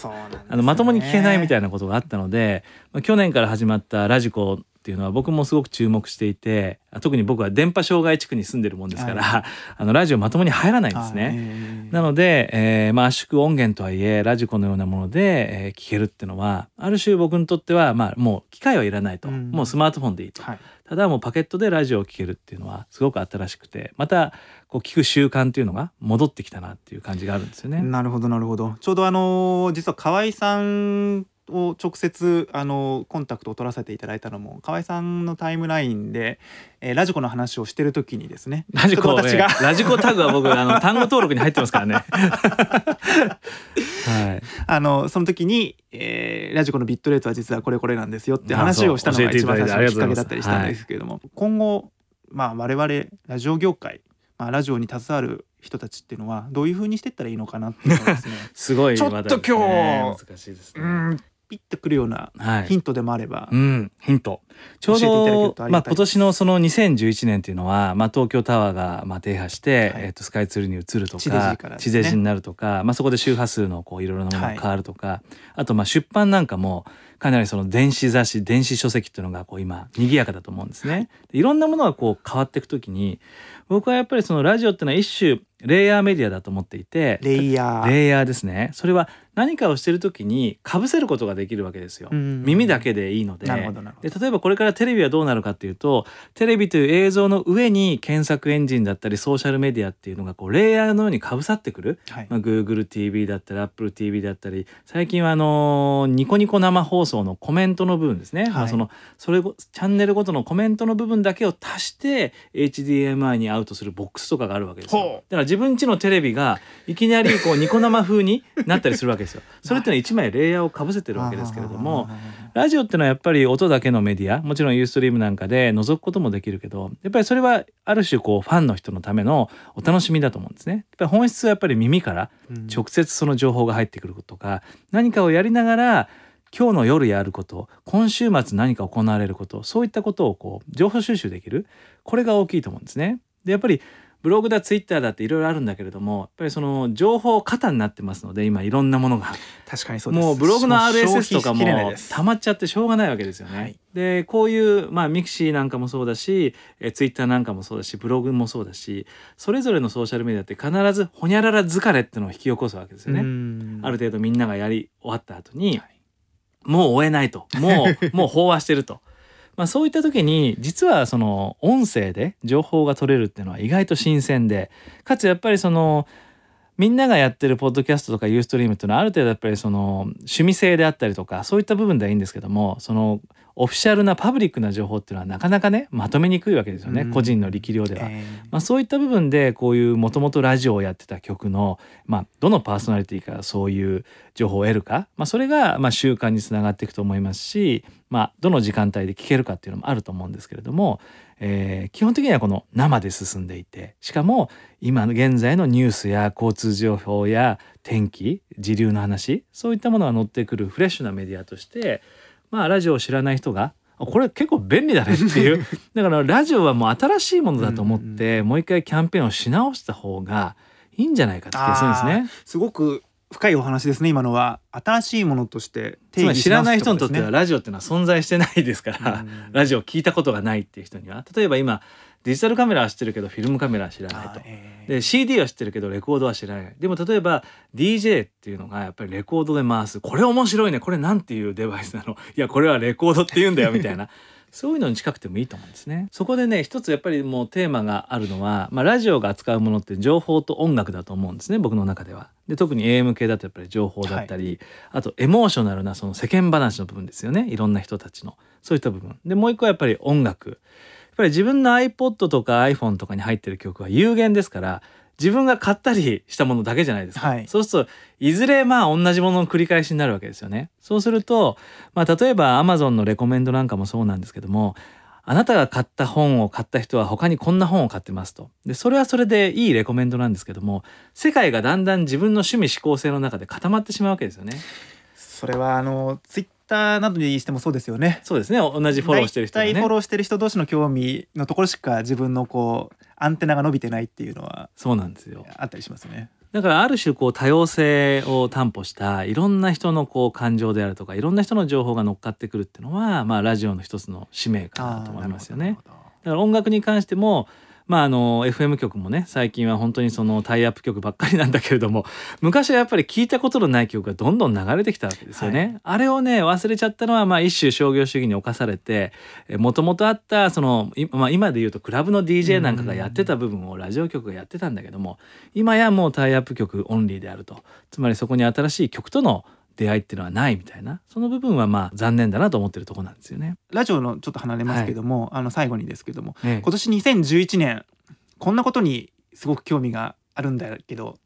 あのまともに聞けないみたいなことがあったので、まあ、去年から始まったラジコっていうのは僕もすごく注目していてあ特に僕は電波障害地区に住んでるもんですから、はあのラジオまともに入らないんですあね。ええなので、えーまあ、圧縮音源とはいえラジコのようなもので、えー聞けるっていうのはある種僕にとっては、まあ、もう機械はいらないと、うん。もうスマートフォンでいいと、はいただもうパケットでラジオを聴けるっていうのはすごく新しくてまたこう聞く習慣っていうのが戻ってきたなっていう感じがあるんですよね。なるほどなるほどちょうどあの実は河合さんを直接あのコンタクトを取らせていただいたのも河合さんのタイムラインで、えーラジコの話をしてる時にですねラジコえーラジコタグは僕あの 単語登録に入ってますからね。はい。あのその時に、えーラジコのビットレートは実はこれこれなんですよってあ話をしたのが一番最初のきっかけだったりしたんですけれども、今後、まあ、我々ラジオ業界、まあ、ラジオに携わる人たちっていうのはどういうふうにしていったらいいのかなっていうのがですね すごいちょっと今日難しいですうね。んピッとくるようなはい。ヒントでもあれば、うん、ヒント。ちょうどまあ今年のその2011年っていうのは、まあ東京タワーがまあ停波して、はいえっ、とスカイツリーに移るとか、地デジね地デジになるとか、まあそこで周波数のこういろいろなものが変わるとか、あとまあ出版なんかもかなりその電子雑誌、電子書籍っていうのがこう今賑やかだと思うんですね。でいろんなものがこう変わっていくときに、僕はやっぱりそのラジオっていうのは一種レイヤーメディアだと思っていて、レイヤー。レイヤーですね。それは何かをしてる時に被せることができるわけですよ。うん。耳だけでいいので。なるほどなるほで例えばこれからテレビはどうなるかっていうとテレビという映像の上に検索エンジンだったりソーシャルメディアっていうのがこうレイヤーのようにかぶさってくる、はい。まあ、GoogleTV だったり AppleTV だったり最近はあのーニコニコ生放送のコメントの部分ですね、まあ、そのそれごチャンネルごとのコメントの部分だけを足して HDMI にアウトするボックスとかがあるわけですよ。だから自分家のテレビがいきなりこうニコ生風になったりするわけですよ それってのは一枚レイヤーをかぶせてるわけですけれどもラジオってのはやっぱり音だけのメディアもちろんユーストリームなんかで覗くこともできるけどやっぱりそれはある種こうファンの人のためのお楽しみだと思うんですね。やっぱり本質はやっぱり耳からうん直接その情報が入ってくることとか何かをやりながら今日の夜やること今週末何か行われることそういったことをこう情報収集できるこれが大きいと思うんですね。でやっぱりブログだツイッターだっていろいろあるんだけれどもやっぱりその情報過多になってますので今いろんなものが。確かにそうです。もうブログの RSS とかも溜まっちゃってしょうがないわけですよね。はい。でこういう、まあ、ミクシーなんかもそうだしえツイッターなんかもそうだしブログもそうだしそれぞれのソーシャルメディアって必ずほにゃらら疲れってのを引き起こすわけですよね。うん。ある程度みんながやり終わった後に、もう終えないと。もうもう飽和してると。まあ、そういった時に実はその音声で情報が取れるっていうのは意外と新鮮でかつやっぱりそのみんながやってるポッドキャストとかユーストリームっていうのはある程度やっぱりその趣味性であったりとかそういった部分ではいいんですけどもそのオフィシャルなパブリックな情報っていうのはなかなかねまとめにくいわけですよね、うん個人の力量では。えまあ、そういった部分でこういうもともとラジオをやってた曲の、まあ、どのパーソナリティからそういう情報を得るか、まあ、それがまあ習慣につながっていくと思いますし、まあ、どの時間帯で聞けるかっていうのもあると思うんですけれども、えー基本的にはこの生で進んでいてしかも今の現在のニュースや交通情報や天気時流の話そういったものが載ってくるフレッシュなメディアとして、まあ、ラジオを知らない人があこれ結構便利だねっていう だからラジオはもう新しいものだと思って、もう一回キャンペーンをし直した方がいいんじゃないかって気がするんですね。すごく深いお話ですね今のは。新しいものとしてつまり知らない人にとってはララジオっていうのは存在してないですから、ラジオを聞いたことがないっていう人には。例えば今デジタルカメラは知ってるけどフィルムカメラは知らないと。で CD は知ってるけどレコードは知らない。でも例えば DJ っていうのがやっぱりレコードで回すこれ面白いねこれなんていうデバイスなのいやこれはレコードって言うんだよみたいなそういうのに近くてもいいと思うんですね。そこでね一つやっぱりもうテーマがあるのは、まあ、ラジオが扱うものって情報と音楽だと思うんですね僕の中では。で特に AM 系だとやっぱり情報だったり、あとエモーショナルなその世間話の部分ですよね。いろんな人たちの。そういった部分。でもう一個はやっぱり音楽。やっぱり自分の iPod とか iPhone とかに入ってる曲は有限ですから自分が買ったりしたものだけじゃないですか、はい。そうするといずれまあ同じものの繰り返しになるわけですよね。そうすると、まあ、例えば Amazon のレコメンドなんかもそうなんですけどもあなたが買った本を買った人は他にこんな本を買ってますと。でそれはそれでいいレコメンドなんですけども世界がだんだん自分の趣味思考性の中で固まってしまうわけですよね。それはあのツイッターなどにしてもそうですよね。そうですね。同じフォローしてる人がね。フォローしてる人同士の興味のところしか自分のこうアンテナが伸びてないっていうのはそうなんですよ。あったりしますね。だからある種こう多様性を担保したいろんな人のこう感情であるとかいろんな人の情報が乗っかってくるっていうのは、まあ、ラジオの一つの使命かなと思いますよね。だから音楽に関してもまああの FM 局もね最近は本当にそのタイアップ曲ばっかりなんだけれども 昔はやっぱり聞いたことのない曲がどんどん流れてきたわけですよね。あれをね忘れちゃったのはまあ一種商業主義に侵されてもともとあったその、いまあ、今で言うとクラブの DJ なんかがやってた部分をラジオ局がやってたんだけども今やもうタイアップ曲オンリーであると。つまりそこに新しい曲との出会いっていうのはないみたいな。その部分はまあ残念だなと思ってるところなんですよね。ラジオのちょっと離れますけども、あの最後にですけどもええ。今年2011年こんなことにすごく興味があるんだけど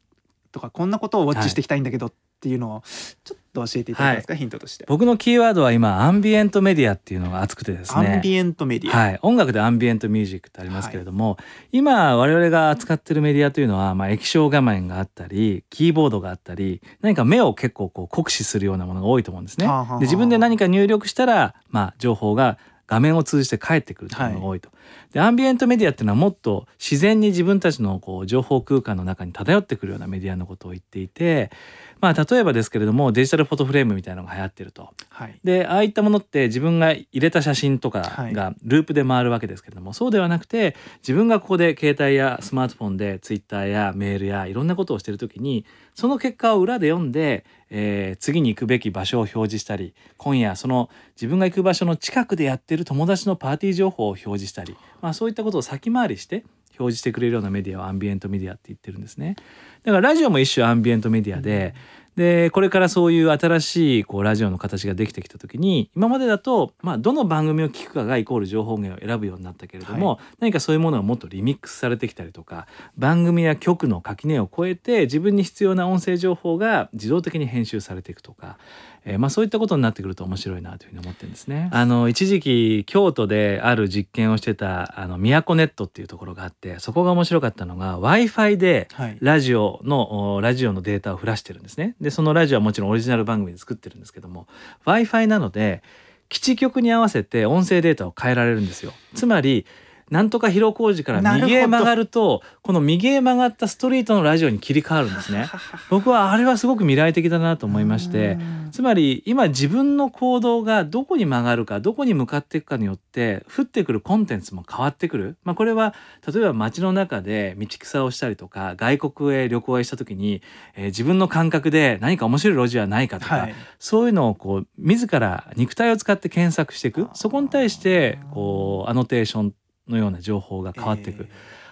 とかこんなことをウォッチしていきたいんだけどっていうのをちょっと教えていただけますか、ヒントとして。僕のキーワードは今アンビエントメディアっていうのが熱くてですねアンビエントメディア。はい、音楽でアンビエントミュージックってありますけれども、今我々が扱ってるメディアというのは、まあ、液晶画面があったりキーボードがあったり何か目を結構こう酷使するようなものが多いと思うんですね。で自分で何か入力したら、まあ、情報が画面を通じて返ってくるというのが多いと。でアンビエントメディアっていうのはもっと自然に自分たちのこう情報空間の中に漂ってくるようなメディアのことを言っていて、まあ、例えばですけれどもデジタルフォトフレームみたいなのが流行ってると。はい。でああいったものって自分が入れた写真とかはいがループで回るわけですけれども、そうではなくて自分がここで携帯やスマートフォンでツイッターやメールやいろんなことをしてる時にその結果を裏で読んで、えー次に行くべき場所を表示したり今夜その自分が行く場所の近くでやってる友達のパーティー情報を表示したり、まあ、そういったことを先回りして表示してくれるようなメディアをアンビエントメディアって言ってるんですね。だからラジオも一種アンビエントメディアで、でこれからそういう新しいこうラジオの形ができてきた時に今までだと、まあ、どの番組を聞くかがイコール情報源を選ぶようになったけれども、何かそういうものがもっとリミックスされてきたりとか番組や局の垣根を越えて自分に必要な音声情報が自動的に編集されていくとか、えーまあ、そういったことになってくると面白いなというふうに思ってるんですね。あの一時期京都である実験をしてたあの都ネットっていうところがあってそこが面白かったのが w i f i ではい。ラジオのおラジオのデータを降らしてるんですね。でそのラジオはもちろんオリジナル番組で作ってるんですけども w i f i なので基地局に合わせて音声データを変えられるんですよ。つまりなんとか広小路から右へ曲がるとこの右へ曲がったストリートのラジオに切り替わるんですね。僕はあれはすごく未来的だなと思いましてつまり今自分の行動がどこに曲がるかどこに向かっていくかによって降ってくるコンテンツも変わってくる、まあ、これは例えば街の中で道草をしたりとか外国へ旅行へした時に、えー自分の感覚で何か面白い路地はないかとか、はい。そういうのをこう自ら肉体を使って検索していく。そこに対してこうアノテーションのような情報が変わっていく、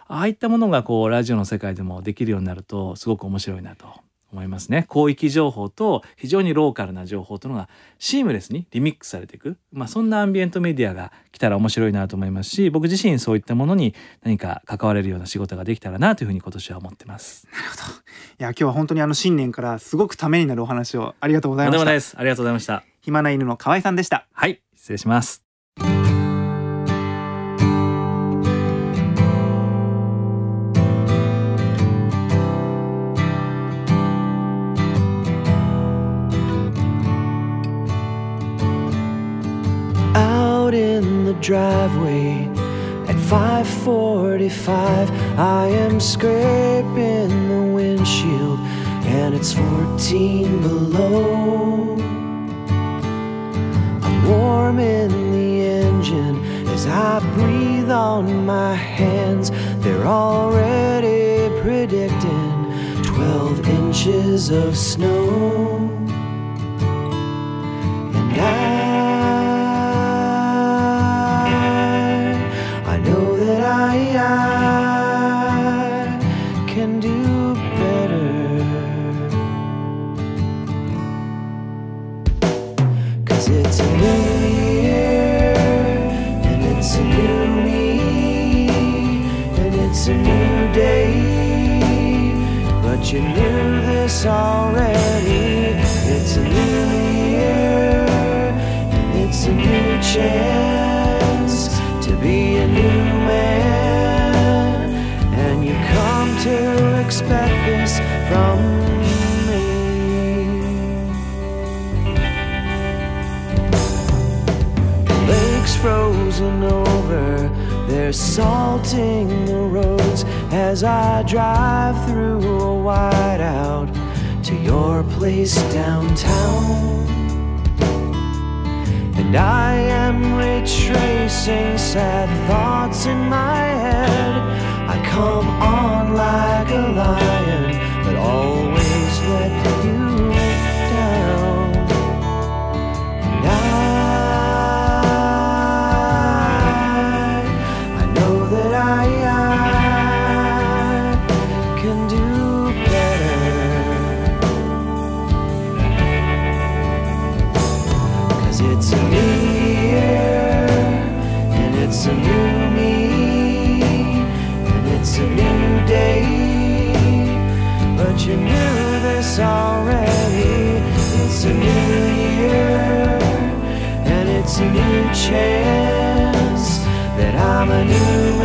ああいったものがこうラジオの世界でもできるようになるとすごく面白いなと思いますね。広域情報と非常にローカルな情報というのがシームレスにリミックスされていく、まあ、そんなアンビエントメディアが来たら面白いなと思いますし僕自身そういったものに何か関われるような仕事ができたらなというふうに今年は思ってます。いや今日は本当にあの新年からすごくためになるお話をありがとうございました。ありがとうございました。暇な犬の河合さんでした。はい失礼します。Driveway at 5:45 I am scraping the windshield and it's 14 below. I'm warming the engine as I breathe on my hands. They're already predicting 12 inches of snow. And I, this already. It's a new year, and it's a new chance to be a new man. And you come to expect this from me. The lake's frozen over, They're salting the roads as I drive through a whiteout to your place downtown. And I am retracing sad thoughts in my head. I come on like a lion, but always let you knew this already. It's a new year, and it's a new chance that I'm a new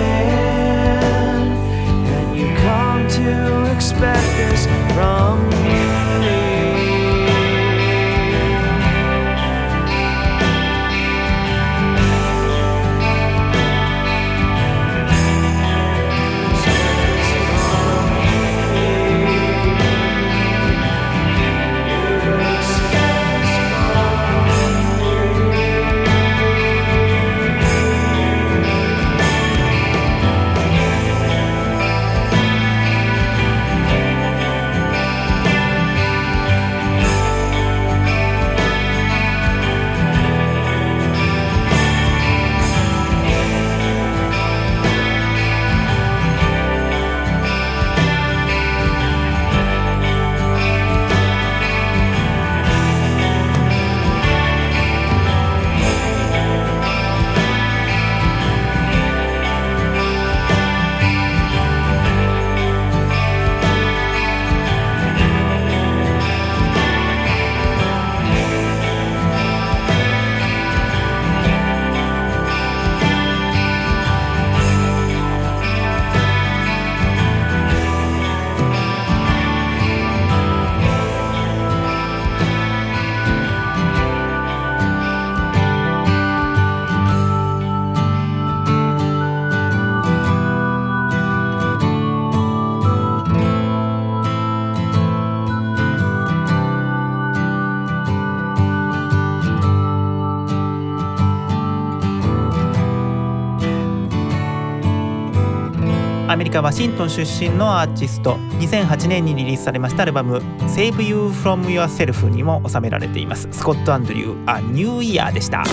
カ・ワシントン出身のアーティスト2008年にリリースされましたアルバム「Save You From Yourself」にも収められていますスコット・アンドリュー「A New Year」でした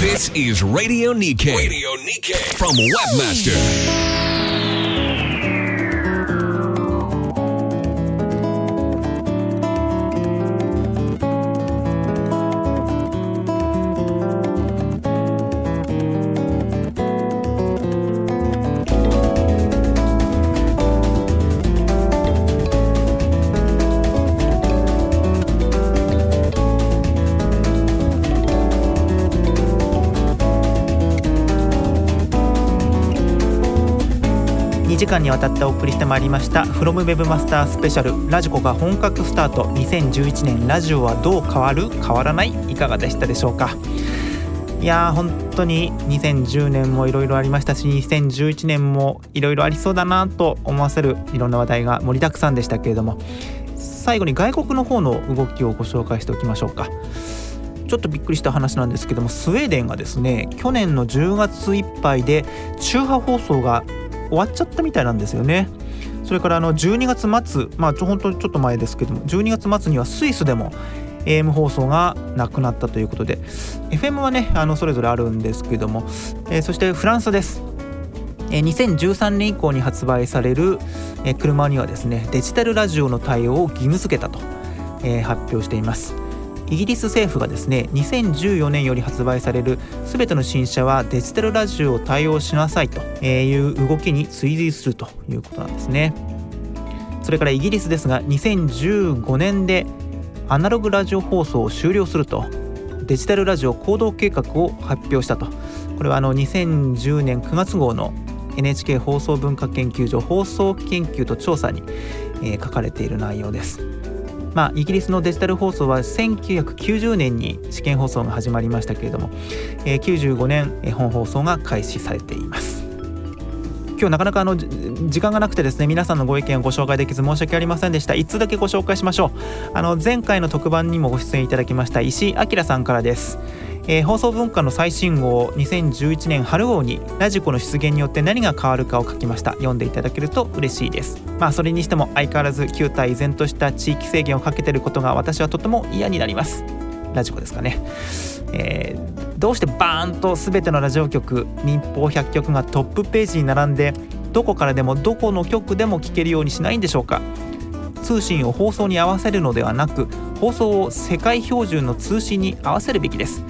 This is Radio Nikkei. Radio Nikkei from Webmaster. にわたってお送りしてまいりました「from Webmaster スペシャルラジコが本格スタート2011年ラジオはどう変わる変わらない」いかがでしたでしょうか？いやー本当に2010年もいろいろありましたし2011年もいろいろありそうだなと思わせるいろんな話題が盛りだくさんでしたけれども最後に外国の方の動きをご紹介しておきましょうか。ちょっとびっくりした話なんですけどもスウェーデンがですね去年の10月いっぱいで中波放送が終わっちゃったみたいなんですよね。それからあの12月末まあちょ本当にちょっと前ですけども12月末にはスイスでも AM 放送がなくなったということで FM はねあのそれぞれあるんですけども、えーそしてフランスです。え2013年以降に発売されるえ車にはですねデジタルラジオの対応を義務付けたと、え発表しています。イギリス政府がですね2014年より発売される全ての新車はデジタルラジオを対応しなさいという動きに追随するということなんですねそれからイギリスですが2015年でアナログラジオ放送を終了するとデジタルラジオ行動計画を発表したとこれはあの2010年9月号の NHK 放送文化研究所放送研究と調査に、えー書かれている内容です。まあ、イギリスのデジタル放送は1990年に試験放送が始まりましたけれども、えー95年え本放送が開始されています。今日なかなかあの時間がなくてですね皆さんのご意見をご紹介できず申し訳ありませんでした。1通だけご紹介しましょう。あの前回の特番にもご出演いただきました石井明さんからです。えー放送文化の最新号2011年春号にラジコの出現によって何が変わるかを書きました。読んでいただけると嬉しいです。まあそれにしても相変わらず旧態依然とした地域制限をかけてることが私はとても嫌になります。ラジコですかね。えーどうしてバーンと全てのラジオ局民放100局がトップページに並んでどこからでもどこの局でも聞けるようにしないんでしょうか。通信を放送に合わせるのではなく放送を世界標準の通信に合わせるべきです。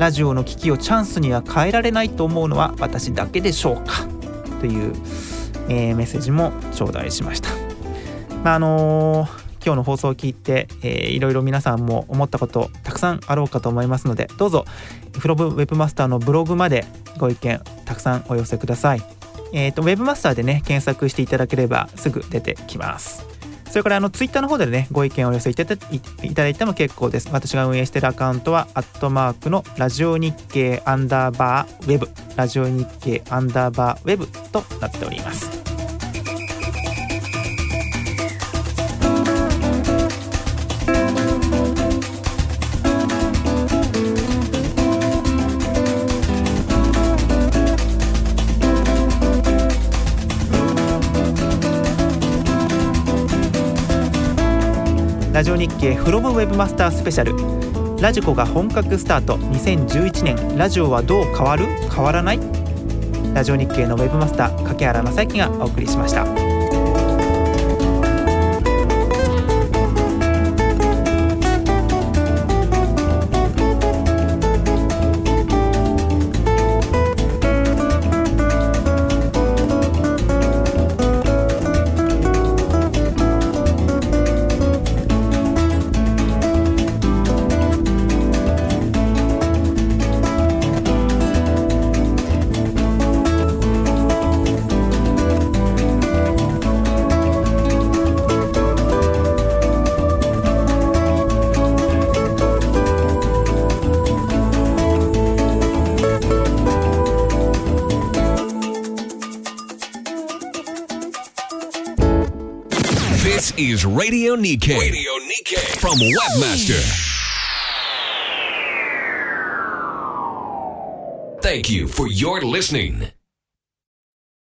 ラジオの危機をチャンスには変えられないと思うのは私だけでしょうか？という、えーメッセージも頂戴しましたまああのー今日の放送を聞いて、えーいろいろ皆さんも思ったことたくさんあろうかと思いますのでどうぞフロブウェブマスターのブログまでご意見たくさんお寄せください。えっ、とウェブマスターでね検索していただければすぐ出てきます。それからあのツイッターの方でねご意見をお寄せいただいいただいても結構です。私が運営しているアカウントはアットマークのラジオ日経アンダーバーウェブラジオ日経アンダーバーウェブとなっております。ラジオ日経フロムウェブマスタースペシャル。ラジコが本格スタート。2011年。ラジオはどう変わる？変わらない？ラジオ日経のウェブマスター掛原正幸がお送りしました「Radio Nikkei, Radio Nikkei. from Webmaster. Thank you for your listening